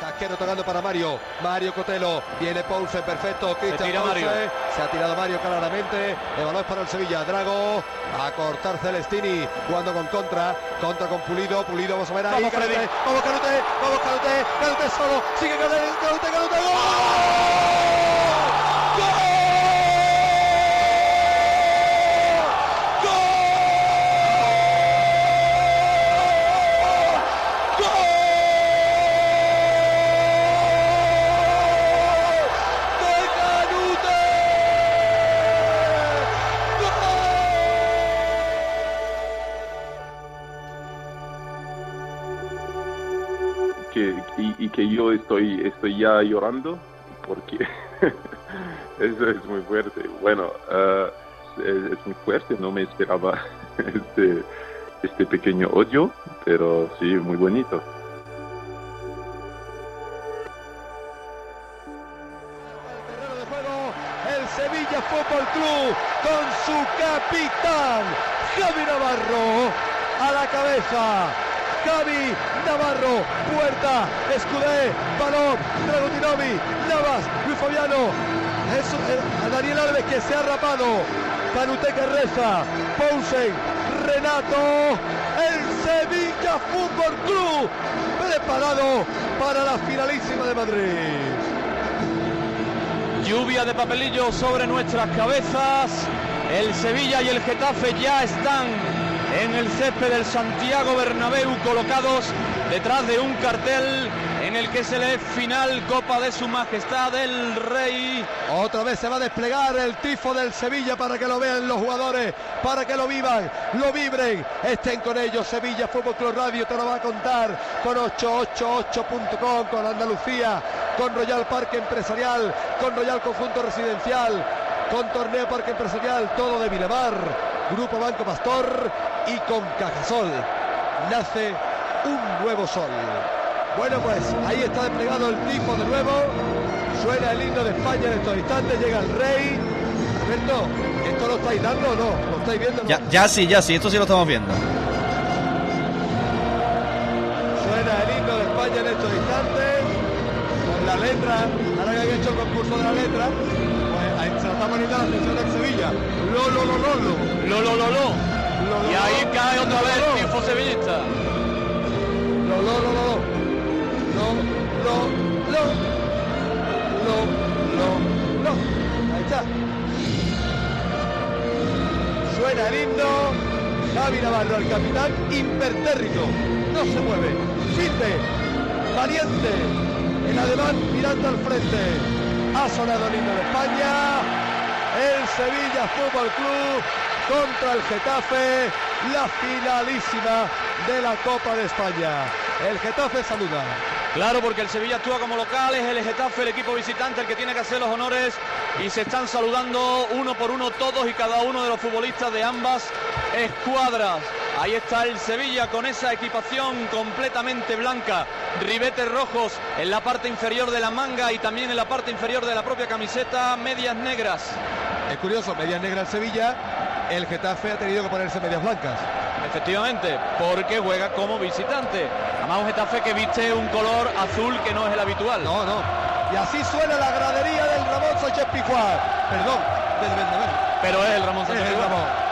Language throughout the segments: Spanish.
Casquero tocando para Mario. Mario Cotelo. Viene Poulsen, perfecto. Cristian Poulsen. Mario. Se ha tirado Mario claramente. El balón para el Sevilla. Drago. A cortar Celestini. Jugando con contra. Contra con Pulido. Pulido, vamos a ver ahí. Vamos. Canute. Vamos, Canute. Vamos, Canute. Canute solo. Sigue Canute. Canute, Canute. ¡Gol! Estoy, ya llorando porque eso es muy fuerte. Bueno, ah, es, muy fuerte, no me esperaba este, este pequeño odio, pero sí, muy bonito. el Sevilla Fútbol Club con su capitán Javi Navarro a la cabeza. Javi Navarro, Puerta, Escudé, Balón, Dragutinovi, Navas, Luis Fabiano, Jesús- eh, Daniel Alves que se ha rapado, Canute que reza, Pousen, Renato, el Sevilla Fútbol Club preparado para la finalísima de Madrid. Lluvia de papelillos sobre nuestras cabezas. El Sevilla y el Getafe ya están en el césped del Santiago Bernabéu colocados detrás de un cartel en el que se lee final Copa de Su Majestad el Rey. Otra vez se va a desplegar el tifo del Sevilla para que lo vean los jugadores, para que lo vivan, lo vibren, estén con ellos. Sevilla Fútbol Club Radio te lo va a contar con 888.com, con Andalucía, con Royal Parque Empresarial, con Royal Conjunto Residencial, con Torneo Parque Empresarial, todo de Miramar, Grupo Banco Pastor y con Cajasol. Nace un nuevo sol. Bueno, pues ahí está desplegado el tifo de nuevo. Suena el himno de España en estos instantes. Llega el rey. Alberto, ¿esto lo estáis dando o no? ¿Lo estáis viendo? no? Ya, ya sí, ya sí, esto sí lo estamos viendo. Suena el himno de España en estos instantes. Con la letra. Ahora que han hecho el concurso de la letra. Pues ahí se lo está poniendo la atención del Sevilla. Lo, lo, lo, lo, lo. Lo, lo, lo, lo. Y ahí cae otra vez el tifo sevillista. Lo, lo, lo. Lo, lo, lo. Lo, lo, lo. Ahí está. Suena el himno. Javi Navarro, el capitán impertérrito. No se mueve. Firme. Valiente. En ademán mirando al frente. Ha sonado el himno de España. El Sevilla Fútbol Club contra el Getafe. La finalísima de la Copa de España. El Getafe saluda. Claro, porque el Sevilla actúa como local, es el Getafe, el equipo visitante, el que tiene que hacer los honores y se están saludando uno por uno todos y cada uno de los futbolistas de ambas escuadras. Ahí está el Sevilla con esa equipación completamente blanca, ribetes rojos en la parte inferior de la manga y también en la parte inferior de la propia camiseta, medias negras. Es curioso, medias negras Sevilla. El Getafe ha tenido que ponerse medias blancas. Efectivamente, porque juega como visitante. Además un Getafe que viste un color azul que no es el habitual. No, no. Y así suena la gradería del Ramón Sánchez Pizjuán. Perdón, del Bernabéu. Pero es el Ramón Sánchez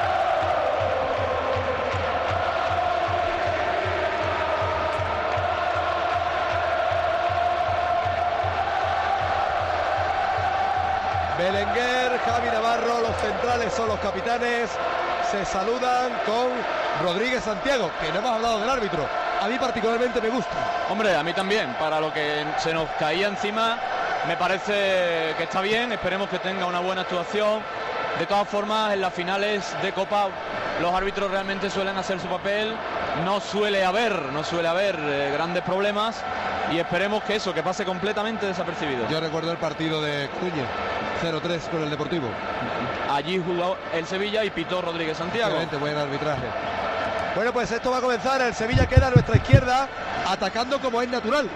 capitanes. Se saludan con Rodríguez Santiago, que no hemos hablado del árbitro. A mí particularmente me gusta. Hombre, a mí también, para lo que se nos caía encima, me parece que está bien, esperemos que tenga una buena actuación. De todas formas, en las finales de Copa los árbitros realmente suelen hacer su papel, no suele haber, no suele haber eh, grandes problemas y esperemos que eso, que pase completamente desapercibido. Yo recuerdo el partido de Núñez, 0-3 con el Deportivo. Allí jugó el Sevilla y pitó Rodríguez Santiago. Excelente, buen arbitraje. Bueno, pues esto va a comenzar. El Sevilla queda a nuestra izquierda, atacando como es natural.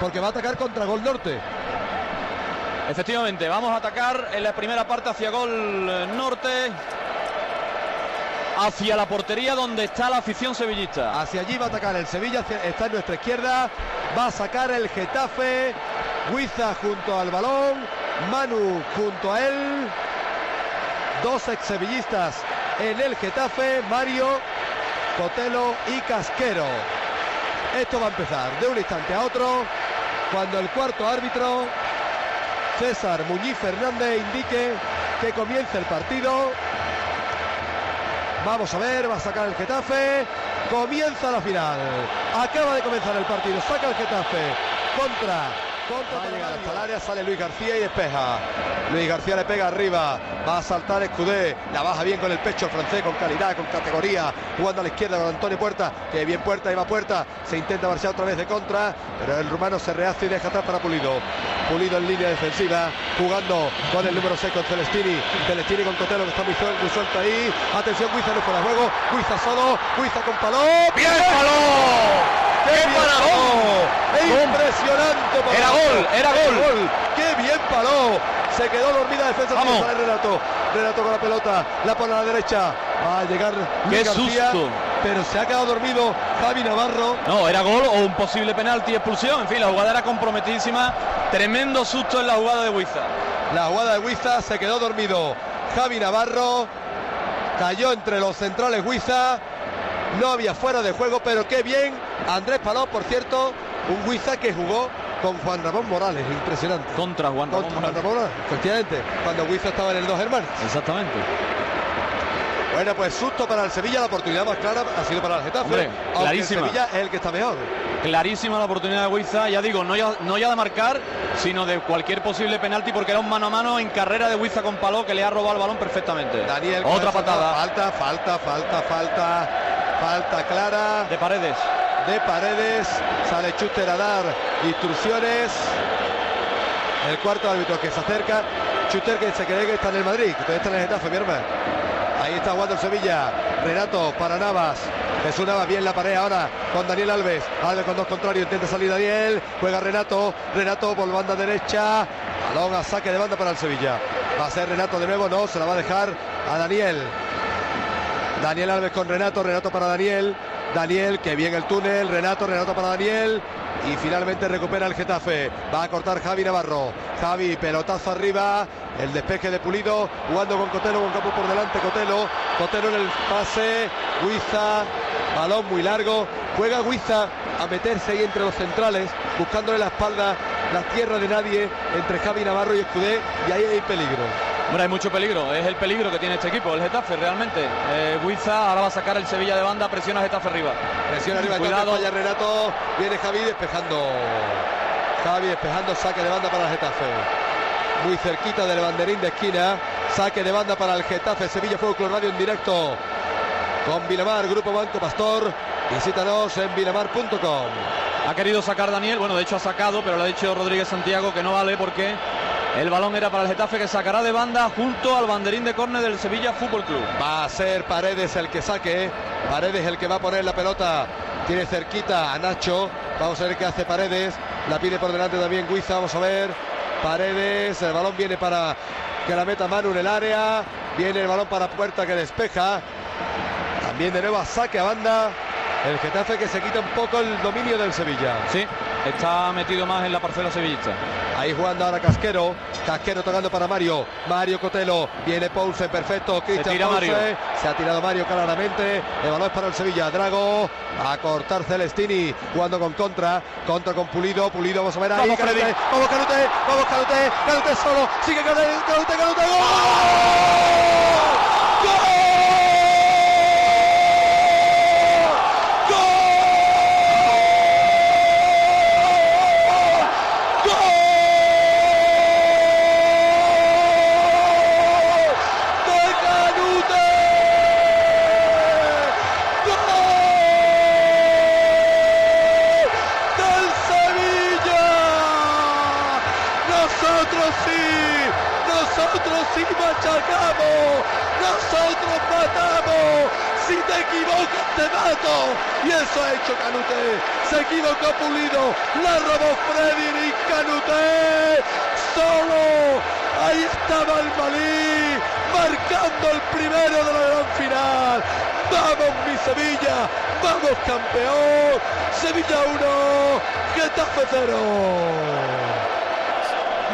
Porque va a atacar contra Gol Norte. Efectivamente, vamos a atacar en la primera parte hacia gol eh, norte. hacia la portería donde está la afición sevillista. Hacia allí va a atacar el Sevilla, está en nuestra izquierda, va a sacar el Getafe, Huiza junto al balón, Manu junto a él, dos ex sevillistas en el Getafe, Mario, Cotelo y Casquero. Esto va a empezar de un instante a otro cuando el cuarto árbitro, César Muñiz Fernández, indique que comience el partido. Vamos a ver, va a sacar el Getafe. Comienza la final. Acaba de comenzar el partido. Saca el Getafe contra va a llegar hasta el área, sale Luis García y despeja. Luis García le pega arriba, va a saltar Escudé, la baja bien con el pecho el francés, con calidad, con categoría, jugando a la izquierda con Antonio Puerta, que bien Puerta, y va Puerta, se intenta marchar otra vez de contra, pero el rumano se rehace y deja atrás para Pulido. Pulido en línea defensiva, jugando con el número 6 con Celestini, Celestini con Cotelo que está muy, suelto, ahí. Atención, Guiza no fuera de juego, Guiza solo, Guiza con Paló. ¡Bien, Paló! ¡Qué ¡Impresionante! Era gol, era gol. ¡Qué bien paró! Se quedó dormida defensa Vamos. sale Renato. Renato con la pelota, la pone a la derecha. Va a llegar ¡Qué susto! Pero se ha quedado dormido Javi Navarro. No, era gol o un posible penalti expulsión. En fin, la jugada era comprometidísima. Tremendo susto en la jugada de Huiza. La jugada de Huiza se quedó dormido. Javi Navarro cayó entre los centrales Huiza no había fuera de juego, pero qué bien. Andrés Paló, por cierto, un Huiza que jugó con Juan Ramón Morales, impresionante. Contra Juan Ramón, Morales. Efectivamente, cuando Huiza estaba en el dos hermanos. Exactamente. Bueno, pues susto para el Sevilla, la oportunidad más clara ha sido para el Getafe. clarísima. El Sevilla es el que está mejor. Clarísima la oportunidad de Huiza, ya digo, no ya, no ya de marcar, sino de cualquier posible penalti, porque era un mano a mano en carrera de Huiza con Paló que le ha robado el balón perfectamente. Daniel, otra patada. Falta, falta, falta, falta. Falta clara. De Paredes. De Paredes. Sale Chuter a dar instrucciones. El cuarto árbitro que se acerca. Chuter que se cree que está en el Madrid. Que está en el Getafe, mi. Ahí está jugando el Sevilla. Renato para Navas. Jesús Navas bien la pared ahora con Daniel Alves. Alves con dos contrarios. Intenta salir Daniel. Juega Renato. Renato por banda derecha. Balón a saque de banda para el Sevilla. Va a ser Renato de nuevo. No, se la va a dejar a Daniel. Daniel Alves con Renato, Renato para Daniel. Daniel, que bien el túnel, Renato, Renato para Daniel. Y finalmente recupera el Getafe. Va a cortar Javi Navarro. Javi, pelotazo arriba. El despeje de Pulido. Jugando con Cotelo, con campo por delante. Cotelo. Cotelo en el pase. Huiza. Balón muy largo. Juega Huiza a meterse ahí entre los centrales. Buscándole la espalda, la tierra de nadie. Entre Javi Navarro y Escudé. Y ahí hay peligro. Bueno, hay mucho peligro, es el peligro que tiene este equipo, el Getafe realmente. Eh, ahora va a sacar el Sevilla de banda, presiona Getafe arriba. Presiona arriba, cuidado. Falla Renato, viene Javi despejando. Javi despejando, saque de banda para el Getafe. Muy cerquita del banderín de esquina, saque de banda para el Getafe, Sevilla Fútbol Radio en directo. Con Vilamar, Grupo Banco Pastor, visítanos en vilamar.com. Ha querido sacar Daniel, bueno, de hecho ha sacado, pero lo ha dicho Rodríguez Santiago que no vale porque el balón era para el Getafe que sacará de banda junto al banderín de córner del Sevilla Fútbol Club. Va a ser Paredes el que saque. Paredes el que va a poner la pelota. Tiene cerquita a Nacho. Vamos a ver qué hace Paredes. La pide por delante también Guiza. Vamos a ver. Paredes. El balón viene para que la meta Manu en el área. Viene el balón para Puerta que despeja. También de nuevo a saque a banda. El Getafe que se quita un poco el dominio del Sevilla. Sí, está metido más en la parcela sevillista. Ahí jugando ahora Casquero. Casquero tocando para Mario. Mario Cotelo. Viene Poulsen, perfecto. Cristian Se, se ha tirado Mario claramente. El balón es para el Sevilla. Drago a cortar Celestini. Jugando con contra. Contra con Pulido. Pulido, vamos a ver ahí. Vamos, Canute. Vamos, Canute. Vamos, Canute. Canute solo. Sigue Canute. Canute, Canute. ¡Gol! Canute. Se equivocó Pulido. La robó Freddy y Canute. Solo Ahí estaba el Malí marcando el primero de la gran final. Vamos mi Sevilla, vamos campeón. Sevilla 1, Getafe 0.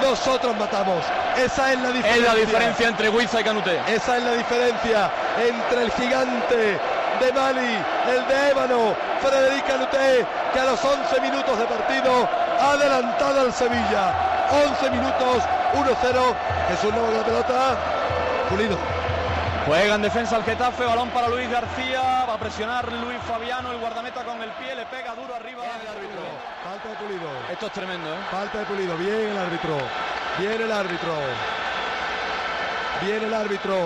Nosotros matamos. Esa es la diferencia. Es la diferencia entre Huiza y Canuté. Esa es la diferencia entre el gigante de Mali, el de Ébano, Frederic Canuté, que a los 11 minutos de partido ha adelantado al Sevilla. 11 minutos, 1-0. Jesús Nava la pelota. Pulido. Juega en defensa el Getafe, balón para Luis García, va a presionar Luis Fabiano, el guardameta con el pie, le pega duro arriba el árbitro. Falta de Pulido. Esto es tremendo, ¿eh? Falta de Pulido. Bien el árbitro. Bien el árbitro. Bien el árbitro.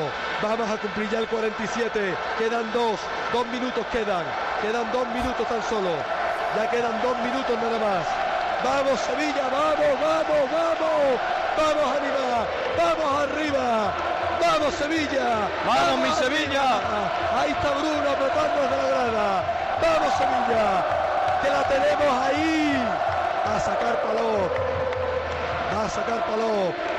Vamos a cumplir ya el 47. Quedan dos. Dos minutos quedan. Quedan dos minutos tan solo. Ya quedan dos minutos nada más. Vamos Sevilla, vamos, vamos, vamos. Vamos arriba. Vamos arriba. Vamos Sevilla. Vamos, mi Sevilla. Ahí está Bruno apretando desde la grada. Vamos Sevilla. Que la tenemos ahí. A sacar Paló. Va a sacar Paló.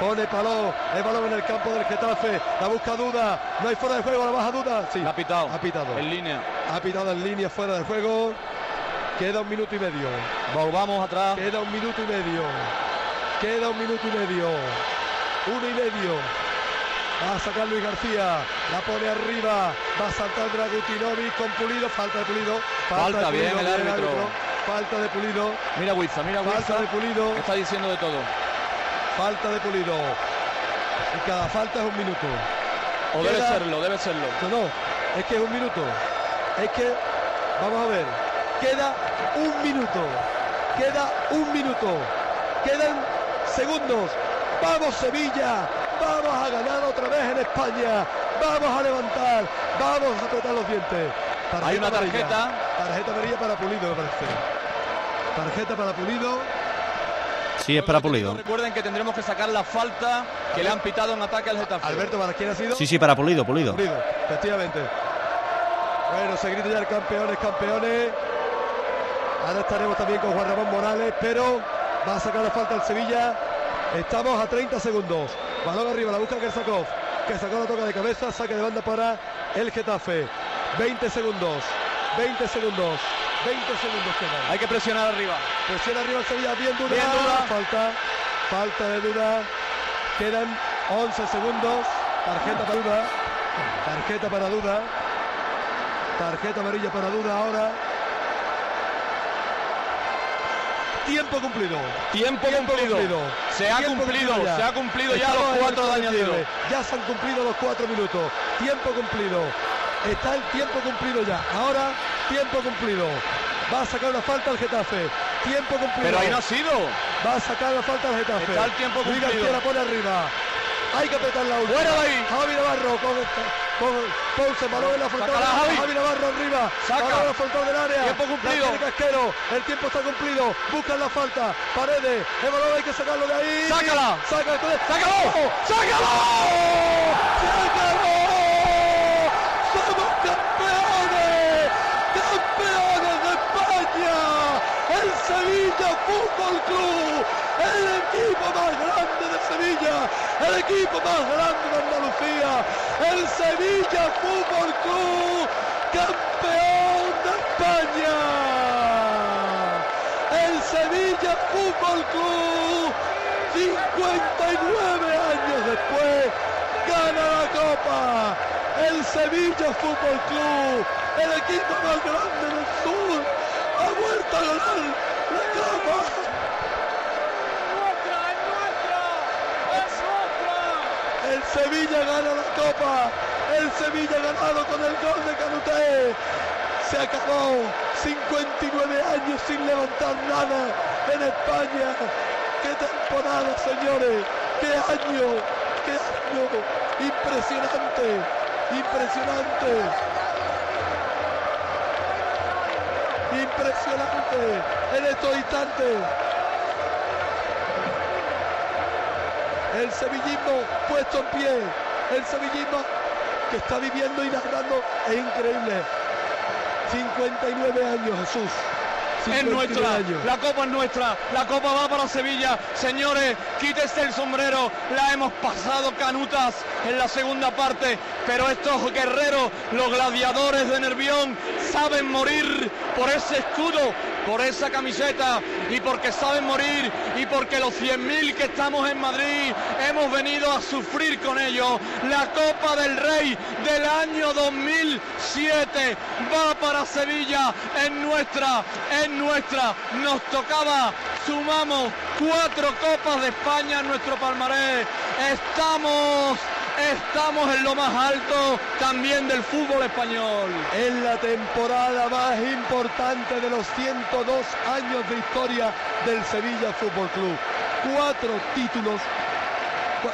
Pone Paló. El balón en el campo del Getafe. La busca Duda. No hay fuera de juego. La baja Duda. Sí. Ha pitado. Ha pitado. En línea. Ha pitado en línea fuera de juego. Queda un minuto y medio. Volvamos atrás. Queda un minuto y medio. Queda un minuto y medio. Uno y medio. Va a sacar Luis García. La pone arriba. Va a saltar Dragutinovic con Pulido. Falta de Pulido. Falta, de bien Pulido, el árbitro. Falta de Pulido. Mira Huiza, mira Falta Huiza. de Pulido. Está diciendo de todo. Falta de Pulido. Y cada falta es un minuto. O debe serlo, debe serlo. No, no. Es que es un minuto. Es que, vamos a ver. Queda un minuto. Queda un minuto. Quedan segundos. Vamos Sevilla. Vamos a ganar otra vez en España. Vamos a levantar. Vamos a apretar los dientes. Hay una amarilla. tarjeta. Tarjeta amarilla para Pulido, me parece. Tarjeta para Pulido. Sí, es para Pulido. Recuerden que tendremos que sacar la falta que le han pitado en ataque al Getafe. Alberto, ¿para quién ha sido? Sí, sí, para Pulido, Pulido. Pulido, efectivamente. Bueno, se grita ya el campeones, campeones. Ahora estaremos también con Juan Ramón Morales, pero va a sacar la falta el Sevilla. Estamos a 30 segundos. Balón arriba, la busca Kersakov. Kersakov la toca de cabeza, saque de banda para el Getafe. 20 segundos. 20 segundos. 20 segundos quedan. Hay que presionar arriba. Presión arriba Sevilla, bien duda. Bien Duda. Falta, falta de duda. Quedan 11 segundos. Tarjeta para duda. Tarjeta para duda. Tarjeta amarilla para duda ahora. Tiempo cumplido. Tiempo, cumplido. Se ha Tiempo cumplido, cumplido se ha cumplido ya los cuatro de 49. añadido. Ya se han cumplido los cuatro minutos. Tiempo cumplido. Está el tiempo cumplido ya. Ahora, tiempo cumplido. Va a sacar una falta al Getafe. Tiempo cumplido. Pero ahí no ha sido. Va a sacar la falta al Getafe. Está el tiempo cumplido. García la pone arriba. Hay que apretar la última. Ahí. Javi Navarro con, con Ponce, balón en la frontal. Sácala, Javi. Navarro arriba. Saca. En la frontal del área. Tiempo cumplido. La Casquero. El tiempo está cumplido. Buscan la falta. Paredes. El balón hay que sacarlo de ahí. Sácala. Saca. ¡Sácalo! ¡Sácalo! ¡Se acabó! ¡Somos campeones! ¡Campeones de España! ¡El Sevilla Fútbol Club! ¡El equipo más grande de Sevilla! ¡El equipo más grande de Andalucía! ¡El Sevilla Fútbol Club! ¡Campeón de España! ¡El Sevilla Fútbol Club! 59 años después gana la Copa. El Sevilla Fútbol Club, el equipo más grande del sur, ha vuelto a ganar la Copa. El Sevilla gana la Copa. El Sevilla ganado con el gol de Canuté. Se acabó 59 años sin levantar nada en España. ¡Qué temporada, señores! ¡Qué año! ¡Qué año! ¡Impresionante! ¡Impresionante! ¡Impresionante! En estos instantes. El sevillismo puesto en pie. El sevillismo que está viviendo y narrando es increíble. 59 años, Jesús. es nuestra, la copa es nuestra, la copa va para Sevilla. Señores, quítese el sombrero, la hemos pasado canutas en la segunda parte, pero estos guerreros, los gladiadores de Nervión, saben morir por ese escudo, por esa camiseta y porque saben morir y porque los 100.000 que estamos en Madrid hemos venido a sufrir con ellos. La Copa del Rey del año 2007 va para Sevilla, en nuestra, en nuestra. Nos tocaba, sumamos cuatro Copas de España en nuestro palmarés. Estamos estamos en lo más alto también del fútbol español. En la temporada más importante de los 102 años de historia del Sevilla Fútbol Club. Cuatro títulos,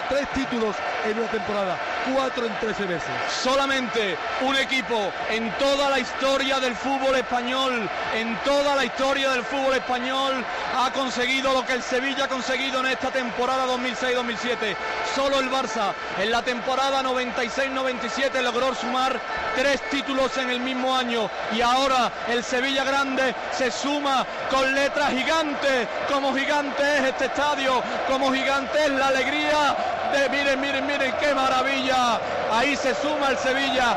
tres títulos en una temporada cuatro en 13 meses. Solamente un equipo en toda la historia del fútbol español, en toda la historia del fútbol español, ha conseguido lo que el Sevilla ha conseguido en esta temporada 2006-2007. Solo el Barça en la temporada 96-97 logró sumar tres títulos en el mismo año y ahora el Sevilla Grande se suma con letras gigantes, como gigante es este estadio, como gigante es la alegría miren, miren, miren qué maravilla Ahí se suma el Sevilla.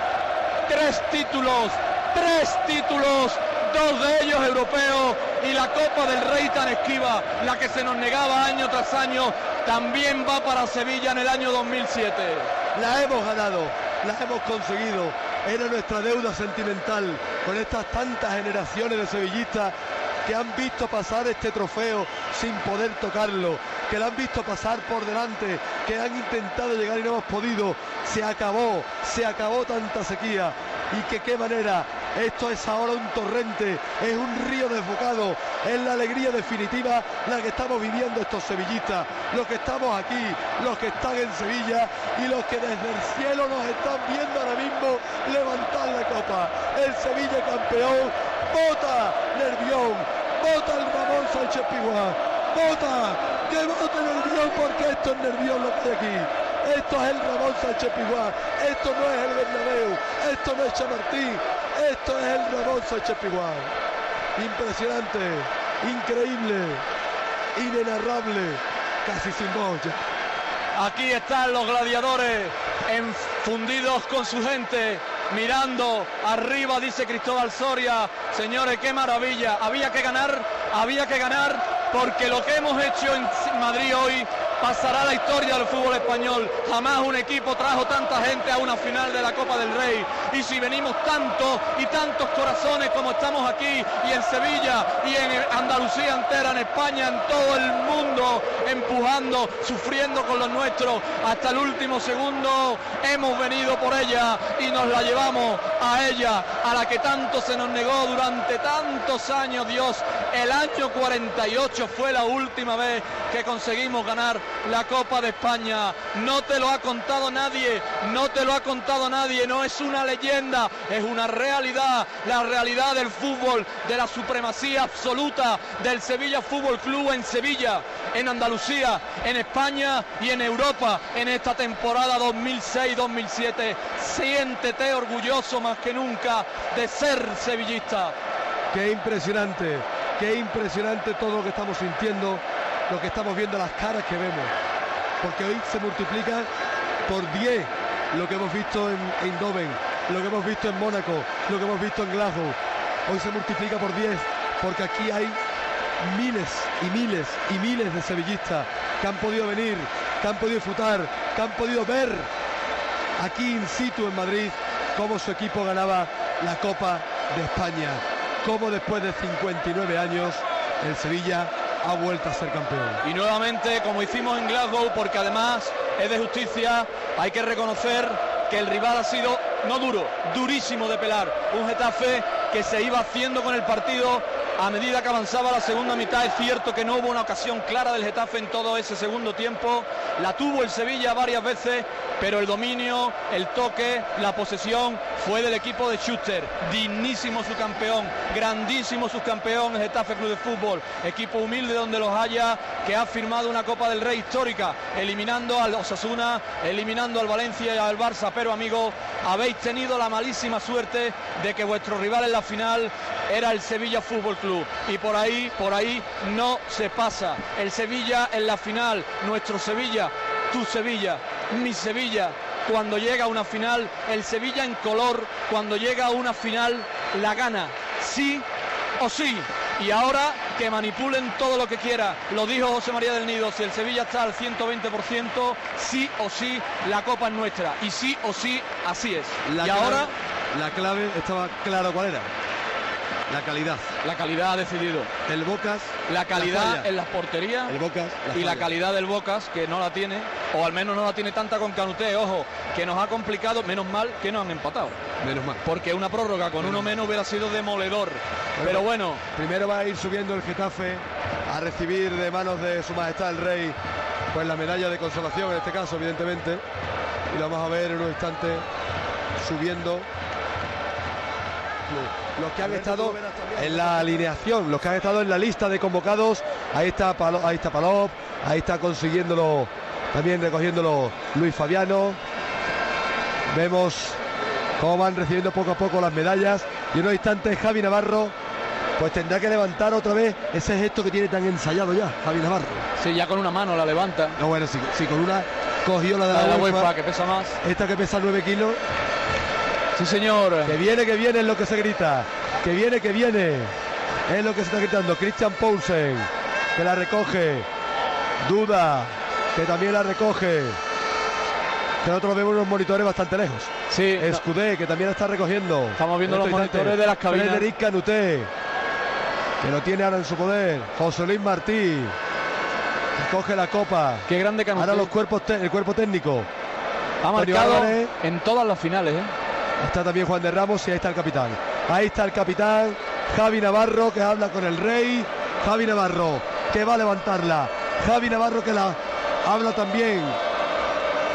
Tres títulos, tres títulos, dos de ellos europeos y la Copa del Rey tan esquiva, la que se nos negaba año tras año, también va para Sevilla en el año 2007. La hemos ganado, la hemos conseguido. Era nuestra deuda sentimental con estas tantas generaciones de sevillistas que han visto pasar este trofeo sin poder tocarlo, que lo han visto pasar por delante, que han intentado llegar y no hemos podido. Se acabó, se acabó tanta sequía. Y que qué manera, esto es ahora un torrente, es un río desbocado, es la alegría definitiva la que estamos viviendo estos sevillistas, los que estamos aquí, los que están en Sevilla y los que desde el cielo nos están viendo ahora mismo levantar la copa. El Sevilla campeón, vota Nervión, vota el Ramón Sánchez Piguá, vota que porque esto es nervioso lo que hay aquí. Esto es el Ramón Sánchez Piguá, esto no es el Bernabéu, esto no es Chamartín, esto es el Ramón Sánchez. Impresionante, increíble, inenarrable, casi sin voz Aquí están los gladiadores enfundidos con su gente, mirando arriba, dice Cristóbal Soria. Señores, qué maravilla. Había que ganar, había que ganar porque lo que hemos hecho en Madrid hoy pasará la historia del fútbol español. Jamás un equipo trajo tanta gente a una final de la Copa del Rey. Y si venimos tantos y tantos corazones como estamos aquí y en Sevilla y en Andalucía entera, en España, en todo el mundo, empujando, sufriendo con los nuestros hasta el último segundo, hemos venido por ella y nos la llevamos a ella, a la que tanto se nos negó durante tantos años, Dios. El año 48 fue la última vez que conseguimos ganar la Copa de España. No te lo ha contado nadie, no te lo ha contado nadie, no es una leyenda, es una realidad, la realidad del fútbol, de la supremacía absoluta del Sevilla Fútbol Club en Sevilla, en Andalucía, en España y en Europa en esta temporada 2006-2007. Siéntete orgulloso más que nunca de ser sevillista. Qué impresionante, qué impresionante todo lo que estamos sintiendo lo que estamos viendo, las caras que vemos. Porque hoy se multiplica por 10 lo que hemos visto en Eindhoven, lo que hemos visto en Mónaco, lo que hemos visto en Glasgow. Hoy se multiplica por 10 porque aquí hay miles y miles y miles de sevillistas que han podido venir, que han podido disfrutar, que han podido ver aquí in situ en Madrid cómo su equipo ganaba la Copa de España, cómo después de 59 años el Sevilla ha vuelto a ser campeón. Y nuevamente, como hicimos en Glasgow, porque además es de justicia, hay que reconocer que el rival ha sido no duro, durísimo de pelar. Un Getafe que se iba haciendo con el partido a medida que avanzaba la segunda mitad. Es cierto que no hubo una ocasión clara del Getafe en todo ese segundo tiempo. La tuvo el Sevilla varias veces, pero el dominio, el toque, la posesión fue del equipo de Schuster. Dignísimo su campeón, grandísimo su campeón, el Getafe Club de Fútbol. Equipo humilde donde los haya, que ha firmado una Copa del Rey histórica, eliminando al Osasuna, eliminando al Valencia y al Barça. Pero amigo, habéis tenido la malísima suerte de que vuestro rival en la final era el Sevilla Fútbol Club. Y por ahí, por ahí no se pasa. El Sevilla en la final, nuestro Sevilla, tu Sevilla, mi Sevilla, cuando llega a una final, el Sevilla en color, cuando llega a una final, la gana, sí o sí. Y ahora que manipulen todo lo que quiera, lo dijo José María del Nido, si el Sevilla está al 120%, sí o sí, la copa es nuestra. Y sí o sí, así es. La y clave- ahora La clave estaba claro cuál era. La calidad. la calidad ha decidido. El Bocas. La calidad en las porterías. El Bocas. y la calidad del Bocas, que no la tiene, o al menos no la tiene tanta con Canuté, ojo, que nos ha complicado, menos mal que nos han empatado, Menos mal. porque una prórroga con uno menos hubiera sido demoledor. Pero bueno, Primero va a ir subiendo el Getafe a recibir de manos de su majestad el rey pues la medalla de consolación en este caso evidentemente y lo vamos a ver en un instante subiendo los que han estado en la alineación, los que han estado en la lista de convocados, ahí está Palo- ahí está Palop, ahí está consiguiéndolo también recogiéndolo Luis Fabiano. Vemos cómo van recibiendo poco a poco las medallas y en unos instantes Javi Navarro pues tendrá que levantar otra vez ese gesto que tiene tan ensayado ya Javi Navarro. si ya con una mano la levanta, No, bueno, si, si con una cogió la de la la, de la UEFA, UEFA que pesa más. esta que pesa 9 kilos, Sí, señor. que viene, que viene es lo que se grita, que viene, que viene, es lo que se está gritando. Christian Poulsen, que la recoge, Duda, que también la recoge. Que nosotros vemos unos monitores bastante lejos. Sí, no, Escudé, que también la está recogiendo. Estamos viendo En los monitores de las cabinas. Frederic Canuté, que lo tiene ahora en su poder. José Luis Martí, que coge la copa. qué grande Canuté. Ahora los cuerpos el cuerpo técnico. ha marcado en todas las finales, ¿eh? Está también Juan de Ramos y ahí está el capitán. Ahí está el capitán Javi Navarro que habla con el rey. Javi Navarro que va a levantarla. Javi Navarro que la habla también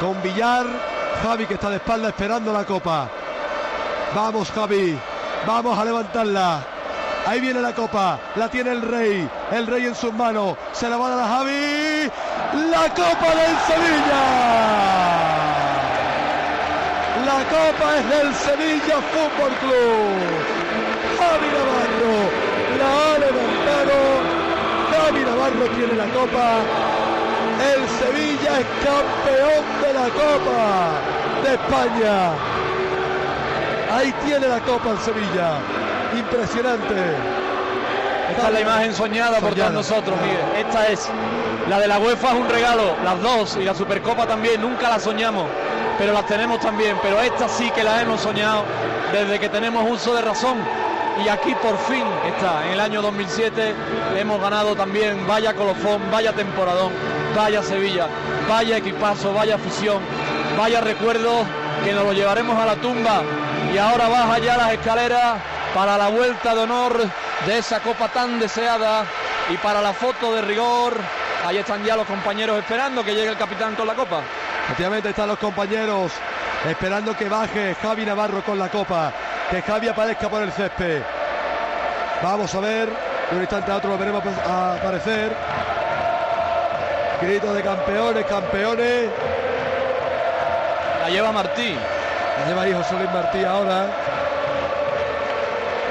con Villar. Javi que está de espalda esperando la copa. Vamos Javi, vamos a levantarla. Ahí viene la copa, la tiene el rey, el rey en sus manos, se la va a dar a Javi, la copa del Sevilla. La copa es del Sevilla Fútbol Club. Javi Navarro la ha levantado. Javi Navarro tiene la copa. El Sevilla es campeón de la Copa de España. Ahí tiene la copa el Sevilla. Impresionante. Esta es la imagen soñada, por Soñada. todos nosotros, Miguel. Esta es. La de la UEFA es un regalo, las dos, y la Supercopa también, nunca la soñamos, pero las tenemos también. Pero esta sí que la hemos soñado desde que tenemos uso de razón. Y aquí por fin está, en el año 2007 hemos ganado también, vaya colofón, vaya temporadón, vaya Sevilla, vaya equipazo, vaya afición, vaya recuerdos que nos lo llevaremos a la tumba. Y ahora baja ya las escaleras para la vuelta de honor de esa copa tan deseada y para la foto de rigor. Ahí están ya los compañeros esperando que llegue el capitán con la copa. Efectivamente están los compañeros esperando que baje Javi Navarro con la copa, que Javi aparezca por el césped. Vamos a ver, de un instante a otro lo veremos a- aparecer. Gritos de campeones, campeones. La lleva Martí. La lleva ahí José Luis Martí ahora.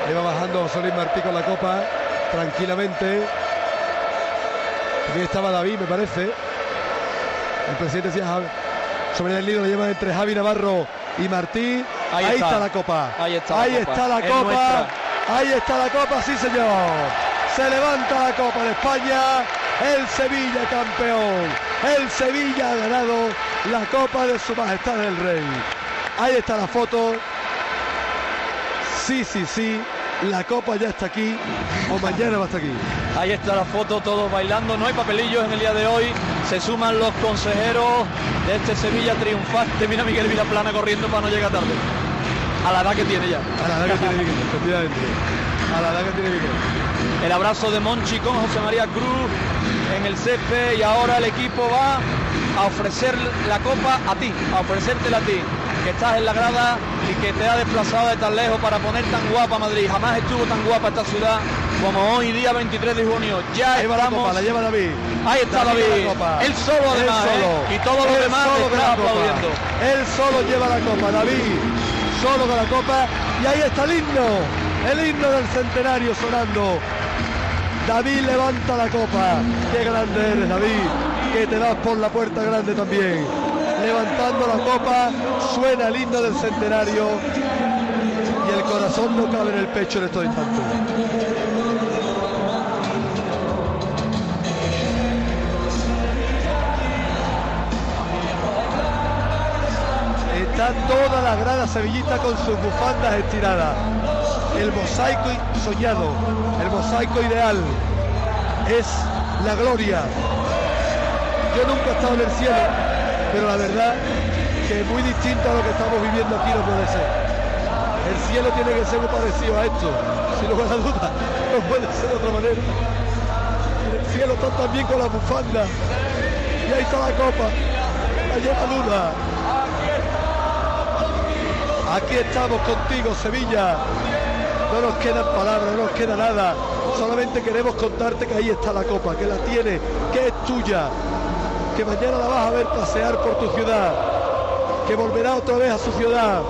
Le va bajando José Luis Martí con la copa tranquilamente. También estaba David, me parece. El presidente decía sobre el nido le lleva entre Javi Navarro y Martí. Ahí Ahí, está. está. la copa. Ahí está la Ahí copa. está la Es copa. Ahí está la copa, sí señor. Se levanta la copa de España. El Sevilla campeón. El Sevilla ha ganado la copa de su majestad el rey. Ahí está la foto. Sí, sí, sí. La copa ya está aquí. O mañana va a estar aquí. Ahí está la foto, todos bailando. No hay papelillos en el día de hoy. Se suman los consejeros de este Sevilla triunfante. Mira Miguel Vilaplana corriendo para no llegar tarde. A la edad que tiene ya. A la edad que tiene Miguel, efectivamente. A la edad que tiene Miguel. El abrazo de Monchi con José María Cruz en el césped y ahora el equipo va a ofrecer la copa a ti, a ofrecértela a ti. que estás en la grada y que te ha desplazado de tan lejos para poner tan guapa Madrid. Jamás estuvo tan guapa esta ciudad como hoy, día 23 de junio. Ya Ahí va la copa, la lleva David. Ahí está David. lleva la. Él solo además. Él ¿eh? Y todos los demás están aplaudiendo. Él solo lleva la copa, David. Solo con la copa. Y ahí está el himno. El himno del centenario sonando. David levanta la copa. Qué grande eres, David. Que te das por la puerta grande también. Levantando la copa, suena el himno del centenario. Y el corazón no cabe en el pecho en estos instantes. Está toda la grada sevillista con sus bufandas estiradas. El mosaico soñado, el mosaico ideal, es la gloria. Yo nunca he estado en el cielo, pero la verdad que es muy distinto a lo que estamos viviendo aquí no puede ser. El cielo tiene que ser muy parecido a esto, sin lugar a duda, no puede ser de otra manera. El cielo están también con la bufanda. Y ahí está la copa, la lleva duda. Aquí estamos contigo, Sevilla. No nos quedan palabras, no nos queda nada. Solamente queremos contarte que ahí está la copa, que la tiene, que es tuya. Que mañana la vas a ver pasear por tu ciudad. Que volverá otra vez a su ciudad.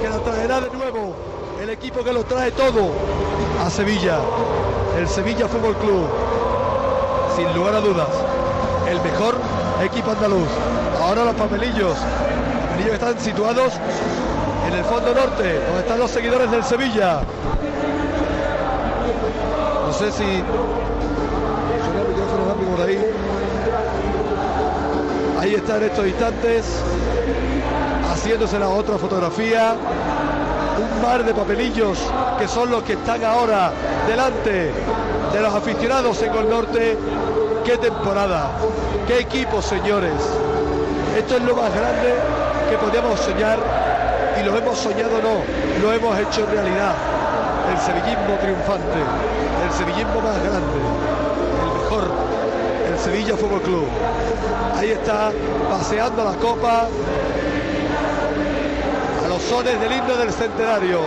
Que la traerá de nuevo el equipo que lo trae todo a Sevilla. El Sevilla Fútbol Club. Sin lugar a dudas. El mejor equipo andaluz. Ahora los papelillos. Los papelillos están situados en el fondo norte, donde están los seguidores del Sevilla. No sé si ahí. Ahí está en estos instantes, haciéndose la otra fotografía. Un mar de papelillos que son los que están ahora delante de los aficionados en Gol Norte. ¡Qué temporada! ¡Qué equipo, señores! Esto es lo más grande que podíamos soñar y lo hemos soñado no, lo hemos hecho realidad. El sevillismo triunfante, el sevillismo más grande, el mejor, el Sevilla Fútbol Club. Ahí está paseando la copa a los sones del himno del centenario.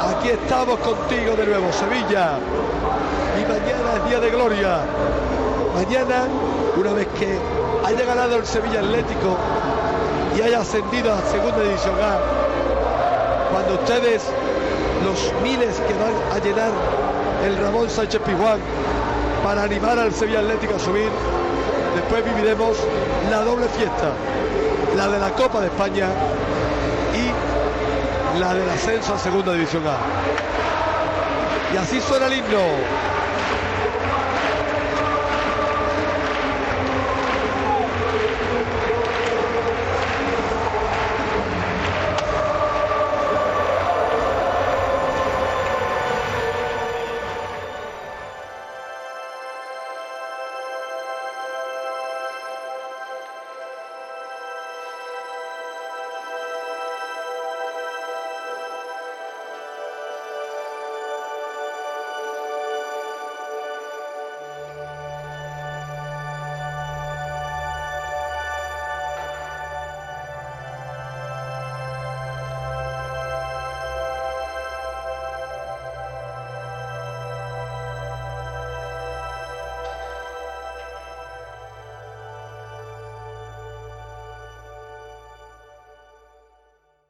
Aquí estamos contigo de nuevo, Sevilla. Y mañana es día de gloria. Mañana, una vez que haya ganado el Sevilla Atlético, y haya ascendido a segunda división A, cuando ustedes, los miles que van a llenar el Ramón Sánchez Pizjuán para animar al Sevilla Atlético a subir, después viviremos la doble fiesta, la de la Copa de España y la del ascenso a segunda división A. Y así suena el himno.